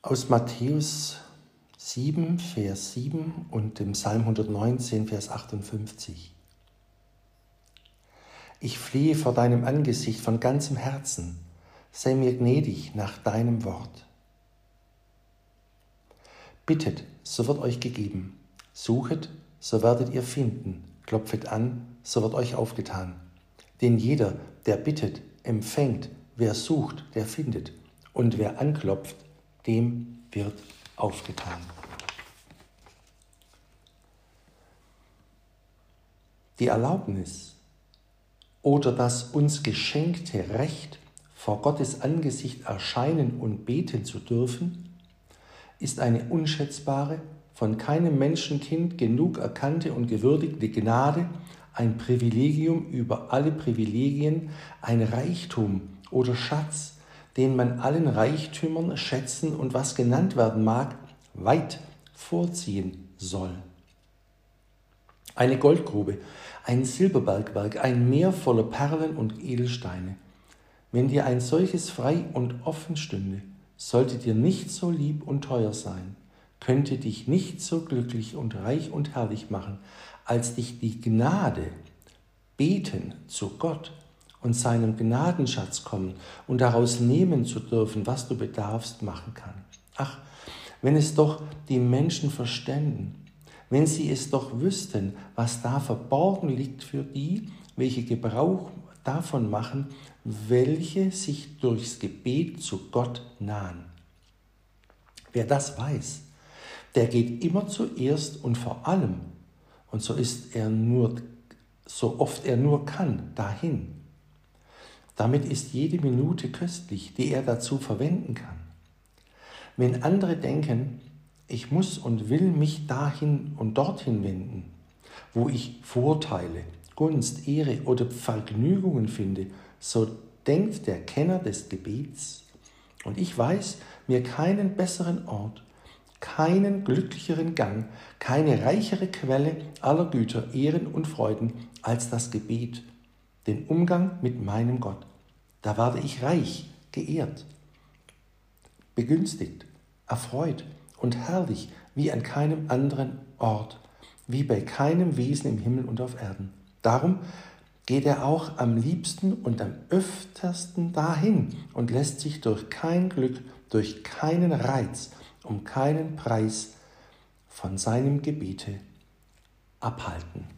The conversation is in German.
Aus Matthäus 7, Vers 7 und dem Psalm 119, Vers 58. Ich fliehe vor deinem Angesicht von ganzem Herzen, sei mir gnädig nach deinem Wort. Bittet, so wird euch gegeben, suchet, so werdet ihr finden, klopfet an, so wird euch aufgetan. Denn jeder, der bittet, empfängt, wer sucht, der findet, und wer anklopft, dem wird aufgetan. Die Erlaubnis oder das uns geschenkte Recht, vor Gottes Angesicht erscheinen und beten zu dürfen, ist eine unschätzbare, von keinem Menschenkind genug erkannte und gewürdigte Gnade, ein Privilegium über alle Privilegien, ein Reichtum oder Schatz, den man allen Reichtümern, Schätzen und was genannt werden mag, weit vorziehen soll. Eine Goldgrube, ein Silberbergwerk, ein Meer voller Perlen und Edelsteine. Wenn dir ein solches frei und offen stünde, sollte dir nicht so lieb und teuer sein, könnte dich nicht so glücklich und reich und herrlich machen, als dich die Gnade, beten zu Gott und seinem Gnadenschatz kommen und daraus nehmen zu dürfen, was du bedarfst, machen kann. Ach, wenn es doch die Menschen verständen, wenn sie es doch wüssten, was da verborgen liegt für die, welche Gebrauch davon machen, welche sich durchs Gebet zu Gott nahen. Wer das weiß, der geht immer zuerst und vor allem, und so ist er nur, so oft er nur kann, dahin damit ist jede Minute köstlich, die er dazu verwenden kann. Wenn andere denken, ich muss und will mich dahin und dorthin wenden, wo ich Vorteile, Gunst, Ehre oder Vergnügungen finde, so denkt der Kenner des Gebets, und ich weiß mir keinen besseren Ort, keinen glücklicheren Gang, keine reichere Quelle aller Güter, Ehren und Freuden als das Gebet, den Umgang mit meinem Gott. Da werde ich reich, geehrt, begünstigt, erfreut und herrlich wie an keinem anderen Ort, wie bei keinem Wesen im Himmel und auf Erden. Darum geht er auch am liebsten und am öftersten dahin und lässt sich durch kein Glück, durch keinen Reiz, um keinen Preis von seinem Gebete abhalten.